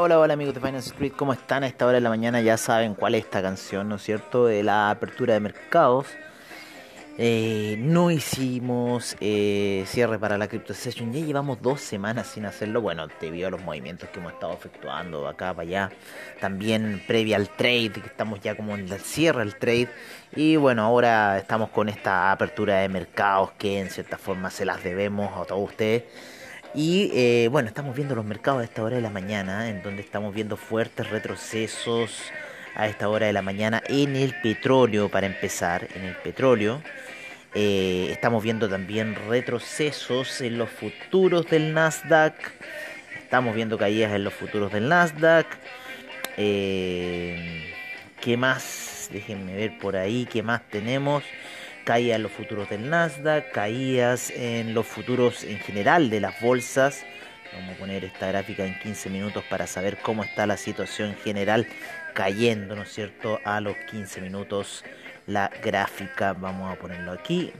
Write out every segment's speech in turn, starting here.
Hola, hola, amigos de Finance Street, ¿cómo están? A esta hora de la mañana ya saben cuál es esta canción, ¿no es cierto? De la apertura de mercados. Eh, no hicimos eh, cierre para la Crypto Session, ya llevamos dos semanas sin hacerlo, bueno, debido a los movimientos que hemos estado efectuando acá para allá, también previa al trade, que estamos ya como en el cierre del trade, y bueno, ahora estamos con esta apertura de mercados que en cierta forma se las debemos a todos ustedes. Y eh, bueno, estamos viendo los mercados a esta hora de la mañana, en donde estamos viendo fuertes retrocesos a esta hora de la mañana en el petróleo, para empezar, en el petróleo. Eh, estamos viendo también retrocesos en los futuros del Nasdaq. Estamos viendo caídas en los futuros del Nasdaq. Eh, ¿Qué más? Déjenme ver por ahí qué más tenemos caídas en los futuros del Nasdaq, caídas en los futuros en general de las bolsas. Vamos a poner esta gráfica en 15 minutos para saber cómo está la situación general cayendo, ¿no es cierto? A los 15 minutos la gráfica, vamos a ponerlo aquí.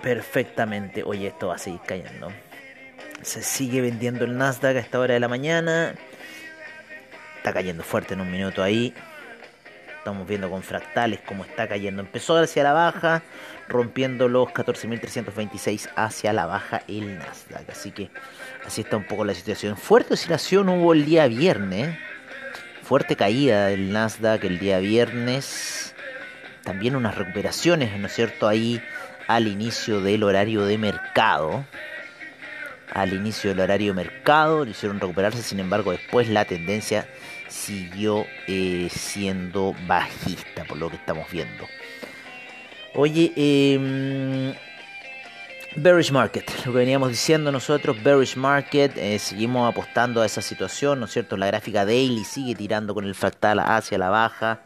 Perfectamente, oye, esto va a seguir cayendo. Se sigue vendiendo el Nasdaq a esta hora de la mañana. Está cayendo fuerte en un minuto ahí. Estamos viendo con fractales cómo está cayendo. Empezó hacia la baja, rompiendo los 14.326 hacia la baja el Nasdaq. Así que así está un poco la situación. Fuerte oscilación hubo el día viernes. Fuerte caída del Nasdaq el día viernes. También unas recuperaciones, ¿no es cierto? Ahí al inicio del horario de mercado. Al inicio del horario de mercado lo hicieron recuperarse, sin embargo después la tendencia siguió eh, siendo bajista, por lo que estamos viendo. Oye, eh, Bearish Market, lo que veníamos diciendo nosotros, Bearish Market, eh, seguimos apostando a esa situación, ¿no es cierto? La gráfica daily sigue tirando con el fractal hacia la baja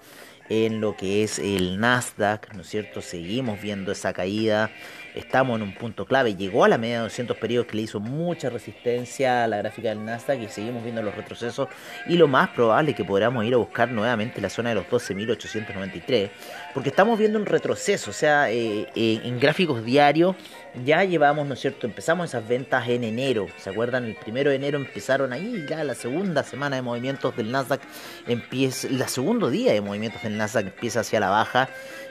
en lo que es el Nasdaq, ¿no es cierto? Seguimos viendo esa caída estamos en un punto clave. Llegó a la media de 200 periodos que le hizo mucha resistencia a la gráfica del Nasdaq y seguimos viendo los retrocesos. Y lo más probable es que podamos ir a buscar nuevamente la zona de los 12.893, porque estamos viendo un retroceso. O sea, eh, eh, en gráficos diarios ya llevamos, ¿no es cierto? Empezamos esas ventas en enero. ¿Se acuerdan? El primero de enero empezaron ahí, ya la segunda semana de movimientos del Nasdaq empieza, el segundo día de movimientos del Nasdaq empieza hacia la baja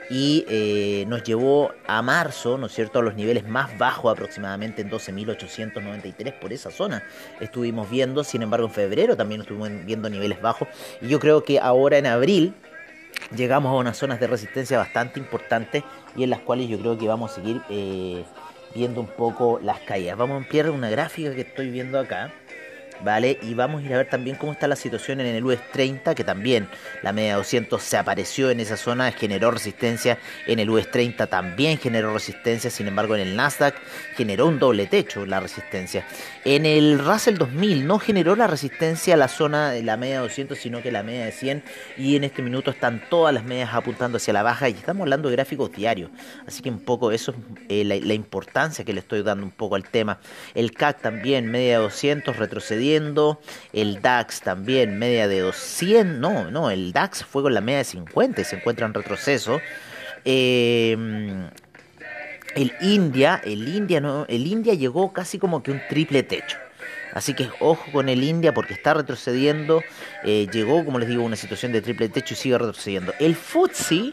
y eh, nos llevó a marzo, ¿no es cierto?, a los niveles más bajos aproximadamente en 12.893 por esa zona. Estuvimos viendo, sin embargo en febrero también estuvimos viendo niveles bajos y yo creo que ahora en abril llegamos a unas zonas de resistencia bastante importantes y en las cuales yo creo que vamos a seguir eh, viendo un poco las caídas. Vamos a ampliar una gráfica que estoy viendo acá. ¿Vale? Y vamos a ir a ver también cómo está la situación en el US 30, que también la media 200 se apareció en esa zona, generó resistencia, en el US 30 también generó resistencia, sin embargo en el Nasdaq generó un doble techo la resistencia. En el Russell 2000 no generó la resistencia a la zona de la media 200, sino que la media de 100, y en este minuto están todas las medias apuntando hacia la baja, y estamos hablando de gráficos diarios, así que un poco eso es eh, la, importancia que le estoy dando un poco al tema. El CAC también, media 200, el DAX también, media de 200. No, no, el DAX fue con la media de 50 y se encuentra en retroceso. Em, el India, el India, no, el India llegó casi como que un triple techo. Así que ojo con el India porque está retrocediendo. Eh, llegó, como les digo, una situación de triple techo y sigue retrocediendo. El FTSE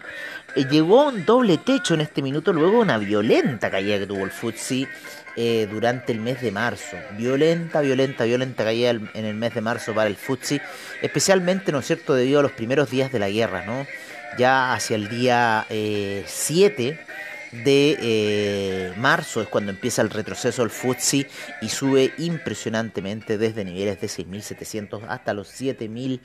eh, llegó un doble techo en este minuto, luego una violenta caída que tuvo el FTSE eh, durante el mes de marzo. Violenta, violenta, violenta caída en el mes de marzo para el FTSE, especialmente, ¿no es cierto?, debido a los primeros días de la guerra, ¿no? Ya hacia el día 7 eh, de eh, marzo es cuando empieza el retroceso del FTSE y sube impresionantemente desde niveles de 6.700 hasta los 7.000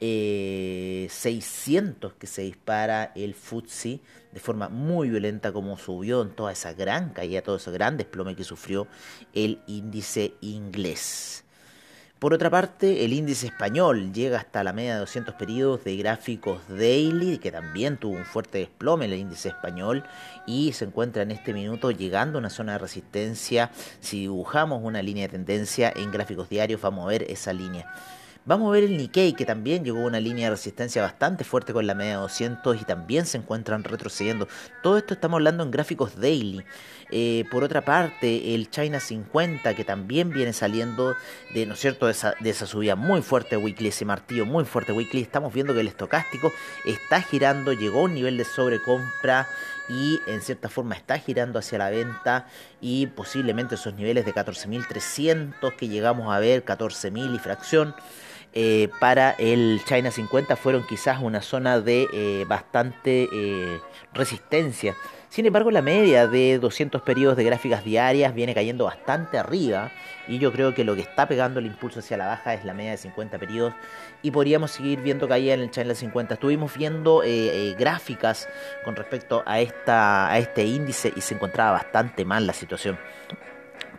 eh, 600 que se dispara el FTSE de forma muy violenta como subió en toda esa gran caída, todo ese gran desplome que sufrió el índice inglés. Por otra parte, el índice español llega hasta la media de 200 periodos de gráficos daily, que también tuvo un fuerte desplome el índice español y se encuentra en este minuto llegando a una zona de resistencia. Si dibujamos una línea de tendencia en gráficos diarios, vamos a ver esa línea. Vamos a ver el Nikkei, que también llegó a una línea de resistencia bastante fuerte con la media 200 y también se encuentran retrocediendo. Todo esto estamos hablando en gráficos daily. Eh, por otra parte, el China 50, que también viene saliendo de, ¿no es cierto?, de esa, subida muy fuerte weekly, ese martillo muy fuerte weekly. Estamos viendo que el estocástico está girando, llegó a un nivel de sobrecompra y en cierta forma está girando hacia la venta y posiblemente esos niveles de 14.300 que llegamos a ver, 14.000 y fracción. Eh, para el China 50 fueron quizás una zona de eh, bastante resistencia. Sin embargo, la media de 200 periodos de gráficas diarias viene cayendo bastante arriba y yo creo que lo que está pegando el impulso hacia la baja es la media de 50 periodos y podríamos seguir viendo caída en el channel 50. Estuvimos viendo eh, eh, gráficas con respecto a, esta, a este índice y se encontraba bastante mal la situación.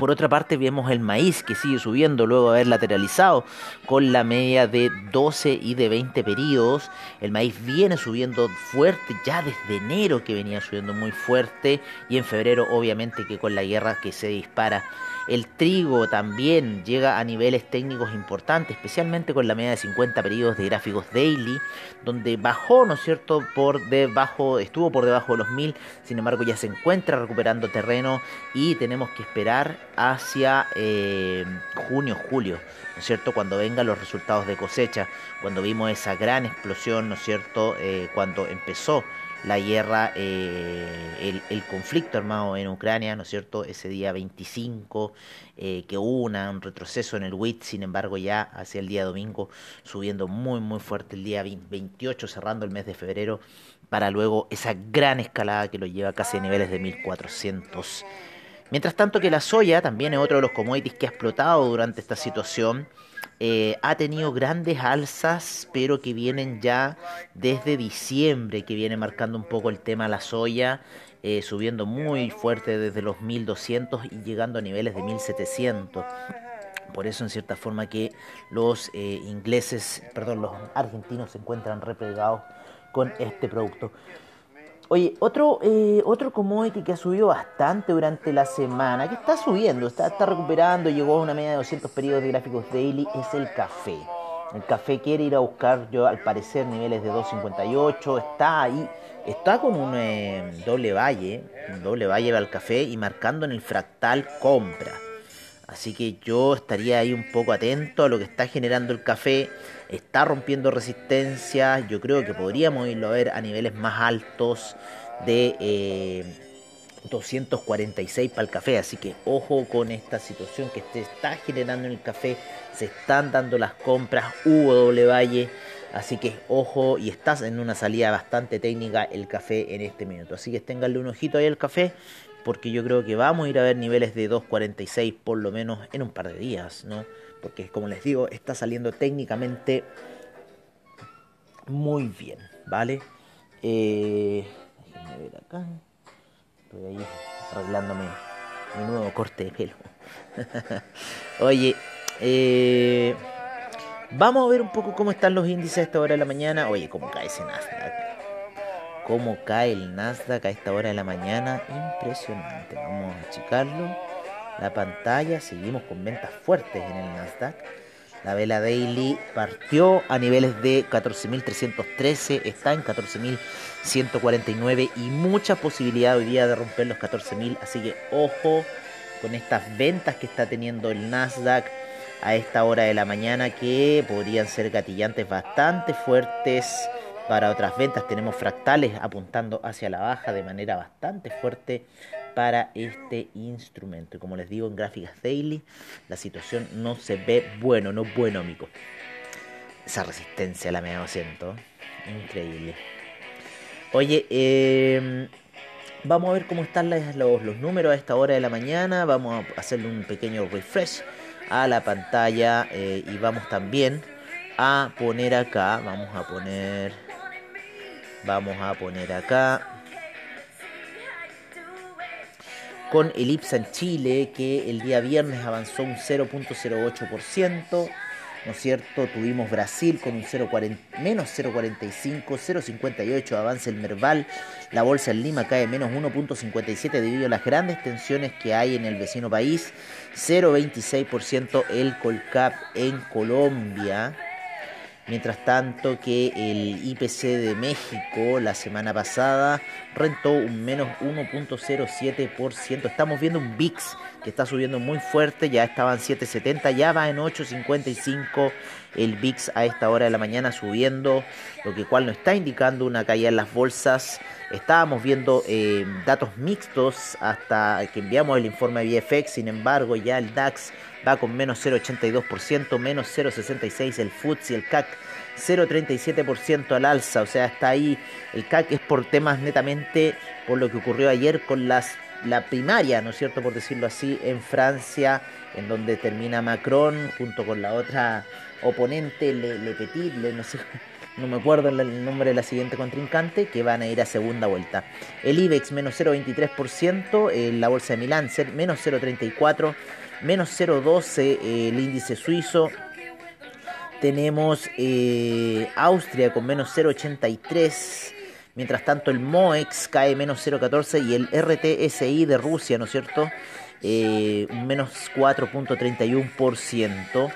Por otra parte vemos el maíz que sigue subiendo luego de haber lateralizado con la media de 12 y de 20 periodos. El maíz viene subiendo fuerte ya desde enero que venía subiendo muy fuerte y en febrero obviamente que con la guerra que se dispara el trigo también llega a niveles técnicos importantes, especialmente con la media de 50 periodos de gráficos daily, donde bajó, ¿no es cierto?, por debajo, estuvo por debajo de los 1000, sin embargo ya se encuentra recuperando terreno y tenemos que esperar hacia eh, junio, julio, ¿no es cierto?, cuando vengan los resultados de cosecha, cuando vimos esa gran explosión, ¿no es cierto?, eh, cuando empezó la guerra, eh, el, conflicto armado en Ucrania, ¿no es cierto? Ese día 25, eh, que hubo un retroceso en el WIT, sin embargo ya hacia el día domingo, subiendo muy muy fuerte el día 28, cerrando el mes de febrero, para luego esa gran escalada que lo lleva casi a niveles de 1400. Mientras tanto que la soya también es otro de los commodities que ha explotado durante esta situación, eh, ha tenido grandes alzas, pero que vienen ya desde diciembre, que viene marcando un poco el tema la soya, eh, subiendo muy fuerte desde los 1200 y llegando a niveles de 1700. Por eso, en cierta forma, que los eh, ingleses, perdón, los argentinos se encuentran replegados con este producto. Oye, otro, eh, otro commodity que ha subido bastante durante la semana, que está subiendo, está, está recuperando, llegó a una media de 200 periodos de gráficos daily, es el café. El café quiere ir a buscar, yo al parecer, niveles de 2.58, está ahí, está con un eh, doble valle, un doble valle al café y marcando en el fractal compra. Así que yo estaría ahí un poco atento a lo que está generando el café. Está rompiendo resistencia. Yo creo que podríamos irlo a ver a niveles más altos de 246 eh, para el café. Así que ojo con esta situación que está generando en el café. Se están dando las compras. Hubo doble valle. Así que ojo y estás en una salida bastante técnica el café en este minuto. Así que ténganle un ojito ahí al café porque yo creo que vamos a ir a ver niveles de 2.46 por lo menos en un par de días, ¿no? Porque como les digo, está saliendo técnicamente muy bien, ¿vale? Eh, déjenme ver acá. Estoy ahí arreglándome mi nuevo corte de pelo. Oye, eh, vamos a ver un poco cómo están los índices a esta hora de la mañana. Oye, cómo cae ese Nasdaq cómo cae el Nasdaq a esta hora de la mañana. Impresionante. Vamos a checarlo. La pantalla, seguimos con ventas fuertes en el Nasdaq. La vela daily partió a niveles de 14.313, está en 14.149 y mucha posibilidad hoy día de romper los 14.000. Así que ojo con estas ventas que está teniendo el Nasdaq a esta hora de la mañana que podrían ser gatillantes bastante fuertes para otras ventas tenemos fractales apuntando hacia la baja de manera bastante fuerte para este instrumento. Y como les digo en gráficas daily, la situación no se ve bueno, no bueno, amigo. Esa resistencia a la media 200, increíble. Oye, em, vamos a ver cómo están los, números a esta hora de la mañana. Vamos a hacerle un pequeño refresh a la pantalla eh, y vamos también a poner acá, vamos a poner Vamos a poner acá. Con el IPSA en Chile, que el día viernes avanzó un 0.08%. ¿no es cierto? Tuvimos Brasil con un 0.40, menos 0.45, 0.58 avanza el Merval, la bolsa en Lima cae menos 1.57 debido a las grandes tensiones que hay en el vecino país, 0.26% el Colcap en Colombia, Mientras tanto que el IPC de México la semana pasada rentó un menos 1.07%. Estamos viendo un VIX que está subiendo muy fuerte, ya estaba en 7.70, ya va en 8.55 el VIX a esta hora de la mañana subiendo, lo que cual nos está indicando una caída en las bolsas. Estábamos viendo eh, datos mixtos hasta que enviamos el informe de sin embargo ya el DAX va con menos 0,82%, menos 0,66% el FTSE el CAC 0,37% al alza, o sea, está ahí, el CAC es por temas netamente por lo que ocurrió ayer con las la primaria, ¿no es cierto?, por decirlo así, en Francia, en donde termina Macron junto con la otra oponente, Le, Le Petit, no sé, no me acuerdo el nombre de la siguiente contrincante, que van a ir a segunda vuelta. El IBEX menos 0,23%, la bolsa de Milán menos 0,34%, menos 0,12% el índice suizo. Tenemos eh, Austria con menos 0,83%. Mientras tanto el MOEX cae menos 0,14 y el RTSI de Rusia, ¿no es cierto? Eh, menos 4.31%.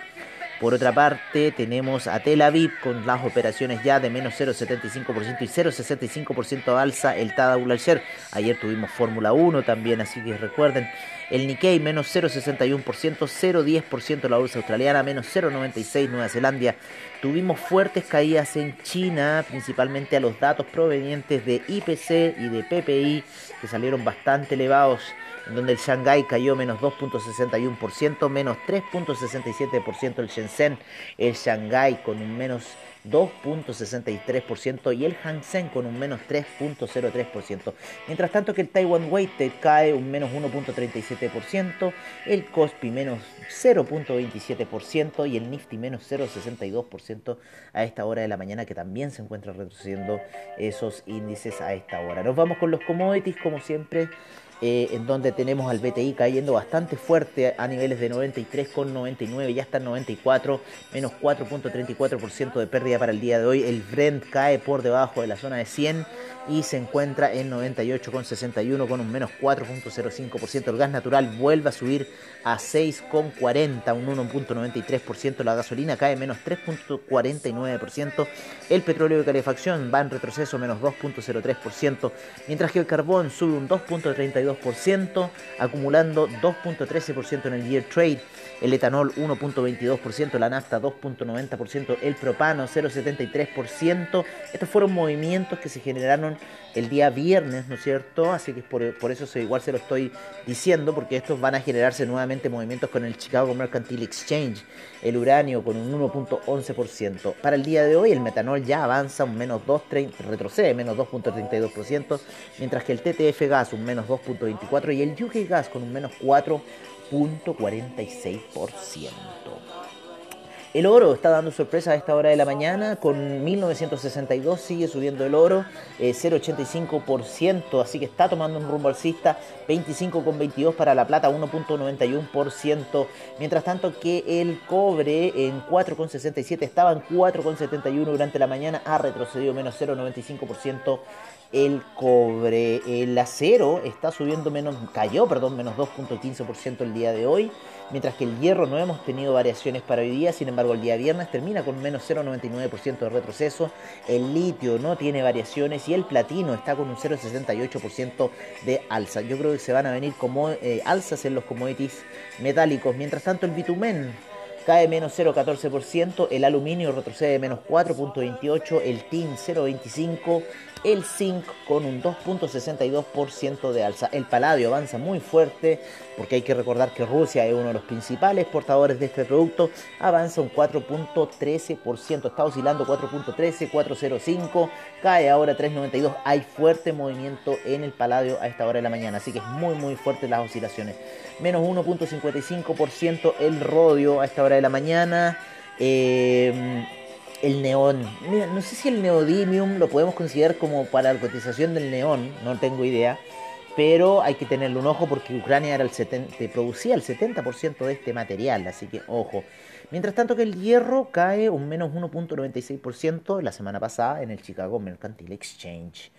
Por otra parte, tenemos a Tel Aviv con las operaciones ya de menos 0,75% y 0,65% alza el Tadawul Share. Ayer tuvimos Fórmula 1 también, así que recuerden. El Nikkei menos 0,61%, 0,10% la bolsa australiana, menos 0,96% Nueva Zelanda. Tuvimos fuertes caídas en China, principalmente a los datos provenientes de IPC y de PPI, que salieron bastante elevados en donde el Shanghai cayó menos 2.61%, menos 3.67% el Shenzhen, el Shanghai con un menos 2.63% y el Hang Seng con un menos 3.03%. Mientras tanto que el Taiwan Weighted cae un menos 1.37%, el Kospi menos 0.27% y el Nifty menos 0.62% a esta hora de la mañana que también se encuentra retrocediendo esos índices a esta hora. Nos vamos con los commodities como siempre. Eh, en donde tenemos al BTI cayendo bastante fuerte a niveles de 93,99, ya está en 94, menos 4.34% de pérdida para el día de hoy. El Brent cae por debajo de la zona de 100 y se encuentra en 98,61 con un menos 4.05%. El gas natural vuelve a subir a 6,40, un 1.93%. La gasolina cae menos 3.49%. El petróleo de calefacción va en retroceso menos 2.03%, mientras que el carbón sube un 2.32%, acumulando 2.13% en el year trade. El etanol 1.22%, la nafta 2.90%, el propano 0.73%. Estos fueron movimientos que se generaron el día viernes, ¿no es cierto? Así que por, por eso igual se lo estoy diciendo, porque estos van a generarse nuevamente movimientos con el Chicago Mercantile Exchange, el uranio con un 1.11%. Para el día de hoy el metanol ya avanza un menos 2.30, retrocede menos 2.32%, mientras que el TTF gas un menos 2.24% y el UK gas con un menos 4.46%. El oro está dando sorpresa a esta hora de la mañana, con 1962 sigue subiendo el oro, 0,85%, eh, así que está tomando un rumbo alcista, 25,22 para la plata, 1,91%, mientras tanto que el cobre en 4,67 estaba en 4,71 durante la mañana, ha retrocedido menos 0,95% el cobre, el acero está subiendo menos, cayó, perdón, menos 2.15% el día de hoy, mientras que el hierro no hemos tenido variaciones para hoy día, sin embargo el día viernes termina con menos 0.99% de retroceso, el litio no tiene variaciones y el platino está con un 0.68% de alza. Yo creo que se van a venir como eh, alzas en los commodities metálicos, mientras tanto el bitumen cae menos 0,14%, el aluminio retrocede menos 4,28%, el tin 0,25%, el zinc con un 2.62% de alza. El paladio avanza muy fuerte porque hay que recordar que Rusia es uno de los principales portadores de este producto. Avanza un 4.13%, está oscilando 4.13, 4.05, cae ahora 3.92. Hay fuerte movimiento en el paladio a esta hora de la mañana, así que es muy muy fuerte las oscilaciones. Menos 1.55% el rodio a esta hora de la mañana. Eh, el neón. no sé si el neodymium lo podemos considerar como para la cotización del neón, no tengo idea. Pero hay que tenerle un ojo porque Ucrania era el 70, producía el 70% de este material, así que ojo. Mientras tanto que el hierro cae un menos 1.96% la semana pasada en el Chicago Mercantile Exchange.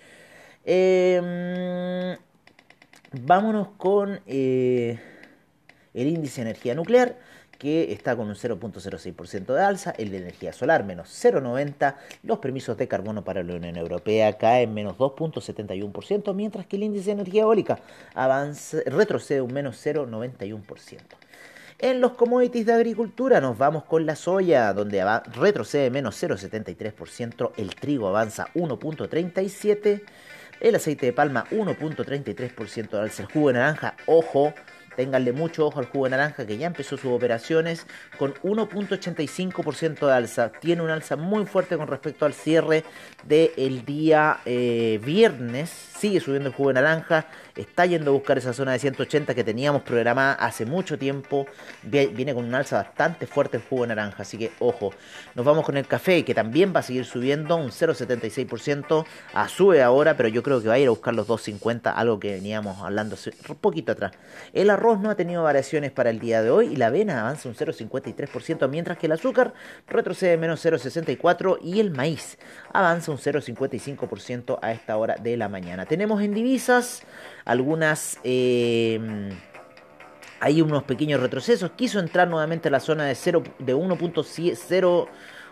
Em, vámonos con eh, el índice de energía nuclear que está con un 0.06% de alza, el de energía solar menos 0.90%, los permisos de carbono para la Unión Europea caen menos 2.71%, mientras que el índice de energía eólica avanza, retrocede un menos 0.91%. En los commodities de agricultura nos vamos con la soya, donde retrocede menos 0,73%, el trigo avanza 1,37%, el aceite de palma 1,33% alza, el jugo de naranja, ojo, Ténganle mucho ojo al jugo de naranja que ya empezó sus operaciones con 1.85% de alza. Tiene un alza muy fuerte con respecto al cierre del día eh, viernes. Sigue subiendo el jugo de naranja. Está yendo a buscar esa zona de 180 que teníamos programada hace mucho tiempo. Viene con un alza bastante fuerte el jugo naranja. Así que ojo. Nos vamos con el café que también va a seguir subiendo un 0.76%. A sube ahora, pero yo creo que va a ir a buscar los 2.50. Algo que veníamos hablando un poquito atrás. El arroz no ha tenido variaciones para el día de hoy y la avena avanza un 0,53%, mientras que el azúcar retrocede menos 0,64% y el maíz avanza un 0,55% a esta hora de la mañana. Tenemos en divisas algunas... Eh, hay unos pequeños retrocesos. Quiso entrar nuevamente a la zona de, 0, de 1.0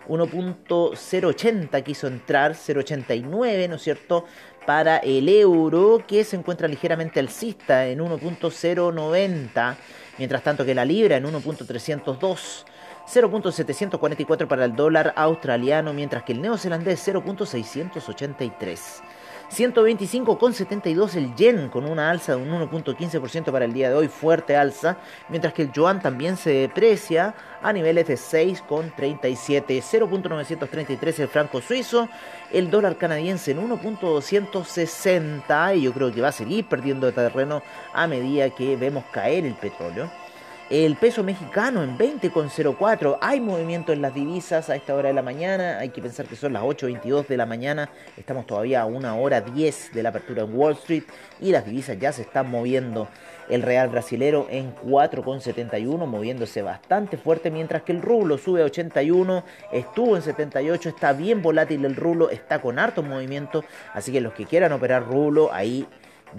1.080 quiso entrar, 0.89, ¿no es cierto? Para el euro que se encuentra ligeramente alcista en 1.090, mientras tanto que la libra en 1.302. 0.744 para el dólar australiano, mientras que el neozelandés 0.683. 125,72 el yen con una alza de un 1.15% para el día de hoy, fuerte alza, mientras que el yuan también se deprecia a niveles de 6,37, 0.933 el franco suizo, el dólar canadiense en 1.260 y yo creo que va a seguir perdiendo terreno a medida que vemos caer el petróleo. El peso mexicano en 20,04. Hay movimiento en las divisas a esta hora de la mañana. Hay que pensar que son las 8.22 de la mañana. Estamos todavía a una hora 10 de la apertura en Wall Street. Y las divisas ya se están moviendo. El real brasilero en 4,71, moviéndose bastante fuerte. Mientras que el rublo sube a 81. Estuvo en 78. Está bien volátil el rublo. Está con harto movimiento. Así que los que quieran operar rublo, ahí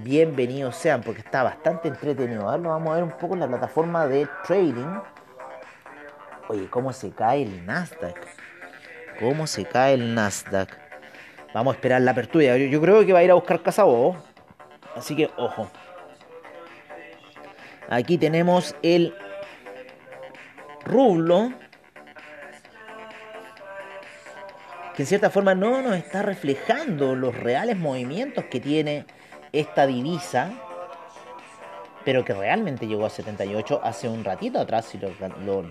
bienvenidos sean, porque está bastante entretenido. Ahora vamos a ver un poco la plataforma de trading. Oye, ¿cómo se cae el Nasdaq? ¿Cómo se cae el Nasdaq? Vamos a esperar la apertura. Yo, creo que va a ir a buscar Casabo. Así que, ojo. Aquí tenemos el rublo. Que en cierta forma no nos está reflejando los reales movimientos que tiene esta divisa, pero que realmente llegó a 78 hace un ratito atrás, si yo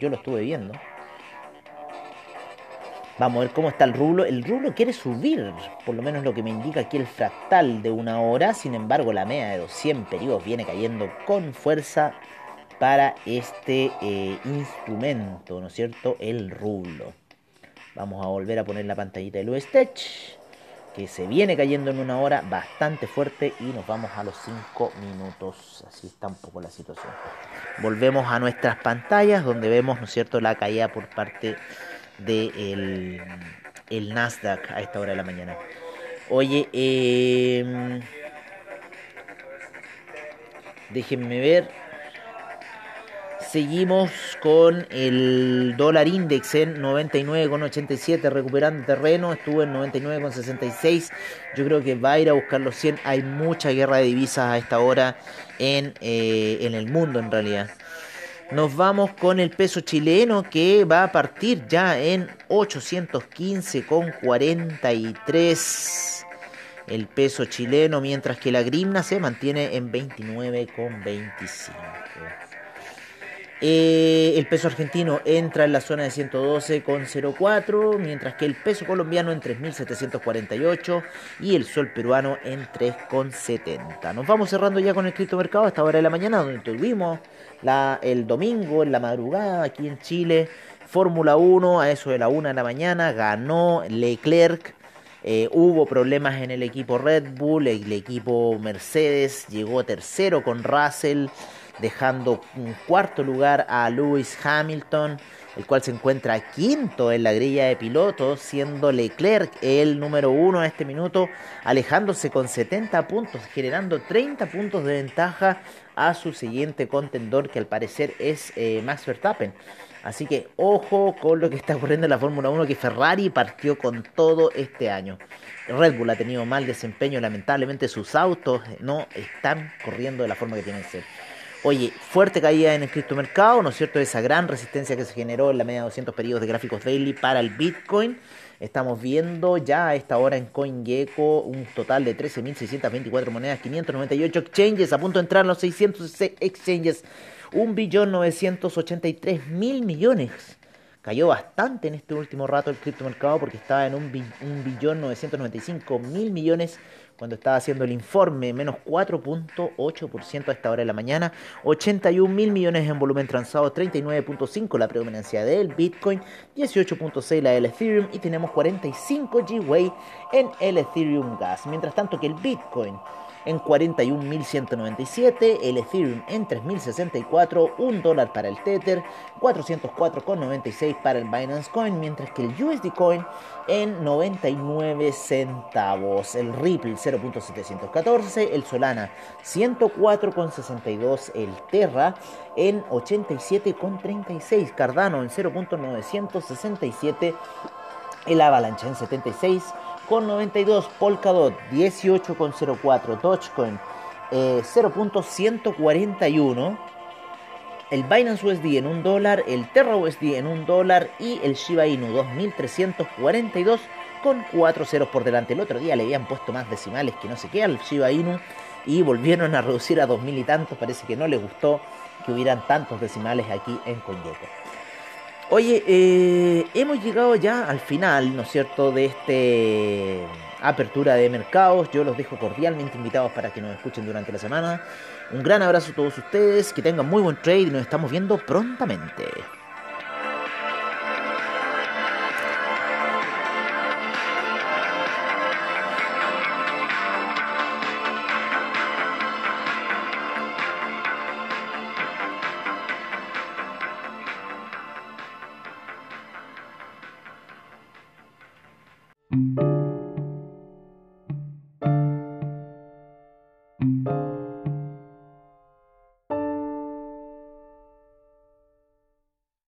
lo estuve viendo. Vamos a ver cómo está el rublo. El rublo quiere subir, por lo menos lo que me indica aquí el fractal de una hora. Sin embargo, la media de 200 periodos viene cayendo con fuerza para este eh, instrumento, ¿no es cierto? El rublo. Vamos a volver a poner la pantallita de Luestech que se viene cayendo en una hora bastante fuerte y nos vamos a los 5 minutos. Así está un poco la situación. Volvemos a nuestras pantallas donde vemos, ¿no es cierto?, la caída por parte del de el Nasdaq a esta hora de la mañana. Oye, eh, déjenme ver. Seguimos con el dólar index en 99,87 recuperando terreno, estuvo en 99,66. Yo creo que va a ir a buscar los 100. Hay mucha guerra de divisas a esta hora en, eh, en el mundo en realidad. Nos vamos con el peso chileno que va a partir ya en 815,43 el peso chileno, mientras que la grimna se mantiene en 29,25. Eh, el peso argentino entra en la zona de 112,04, mientras que el peso colombiano en 3.748 y el sol peruano en 3,70. Nos vamos cerrando ya con el criptomercado a esta hora de la mañana, donde tuvimos el domingo en la madrugada aquí en Chile. Fórmula 1 a eso de la 1 de la mañana ganó Leclerc. Eh, hubo problemas en el equipo Red Bull, el equipo Mercedes llegó tercero con Russell dejando un cuarto lugar a Lewis Hamilton, el cual se encuentra quinto en la grilla de pilotos, siendo Leclerc el número uno a este minuto, alejándose con 70 puntos, generando 30 puntos de ventaja a su siguiente contendor, que al parecer es eh, Max Verstappen. Así que ojo con lo que está ocurriendo en la Fórmula 1, que Ferrari partió con todo este año. Red Bull ha tenido mal desempeño, lamentablemente sus autos no están corriendo de la forma que tienen que ser. Oye, fuerte caída en el criptomercado, ¿no es cierto? Esa gran resistencia que se generó en la media de 200 periodos de gráficos daily para el Bitcoin. Estamos viendo ya a esta hora en CoinGecko un total de 13.624 monedas, 598 exchanges, a punto de entrar en los 600 exchanges, 1.983.000 millones. Cayó bastante en este último rato el criptomercado porque estaba en un, billón 995 mil millones cuando estaba haciendo el informe, menos 4.8% a esta hora de la mañana, 81 mil millones en volumen transado, 39.5 la predominancia del Bitcoin, 18.6 la del Ethereum y tenemos 45 Gwei en el Ethereum Gas. Mientras tanto que el Bitcoin en 41.197, el Ethereum en 3.064, 1 dólar para el Tether, 404,96 para el Binance Coin, mientras que el USD Coin en 99 centavos, el Ripple 0.714, el Solana 104,62, el Terra en 87,36, Cardano en 0.967, el Avalanche en 76 con 92, Polkadot 18,04, Dogecoin 0.141, eh, el Binance USD en un dólar, el Terra USD en un dólar y el Shiba Inu 2342 con 4 ceros por delante. El otro día le habían puesto más decimales que no sé qué al Shiba Inu y volvieron a reducir a 2000 y tantos. Parece que no les gustó que hubieran tantos decimales aquí en CoinGecko. Oye, eh, hemos llegado ya al final, ¿no es cierto?, de este apertura de mercados. Yo los dejo cordialmente invitados para que nos escuchen durante la semana. Un gran abrazo a todos ustedes, que tengan muy buen trade y nos estamos viendo prontamente.